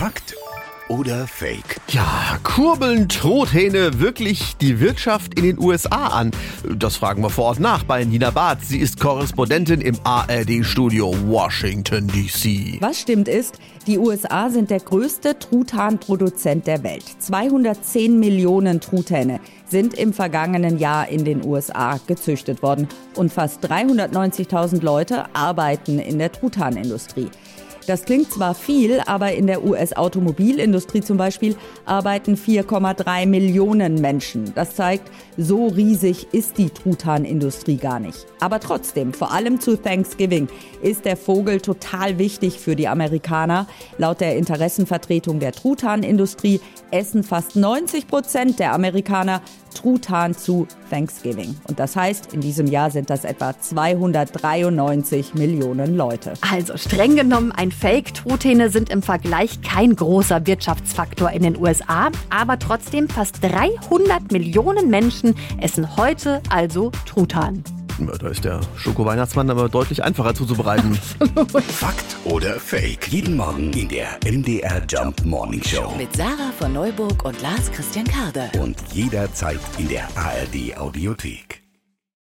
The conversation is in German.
Fakt oder Fake? Ja, kurbeln Truthähne wirklich die Wirtschaft in den USA an? Das fragen wir vor Ort nach bei Nina Barth. Sie ist Korrespondentin im ARD-Studio Washington, D.C. Was stimmt ist, die USA sind der größte Truthahnproduzent der Welt. 210 Millionen Truthähne sind im vergangenen Jahr in den USA gezüchtet worden und fast 390.000 Leute arbeiten in der Truthahnindustrie. Das klingt zwar viel, aber in der US-Automobilindustrie zum Beispiel arbeiten 4,3 Millionen Menschen. Das zeigt, so riesig ist die Truthahnindustrie gar nicht. Aber trotzdem, vor allem zu Thanksgiving, ist der Vogel total wichtig für die Amerikaner. Laut der Interessenvertretung der Truthahnindustrie essen fast 90 Prozent der Amerikaner Truthahn zu Thanksgiving. Und das heißt, in diesem Jahr sind das etwa 293 Millionen Leute. Also streng genommen ein Fake. Truthähne sind im Vergleich kein großer Wirtschaftsfaktor in den USA, aber trotzdem fast 300 Millionen Menschen essen heute also Truthahn. Da ist der Schoko-Weihnachtsmann aber deutlich einfacher zuzubereiten. Fakt oder Fake? Jeden Morgen in der MDR Jump Morning Show. Mit Sarah von Neuburg und Lars Christian Karde. Und jederzeit in der ARD Audiothek.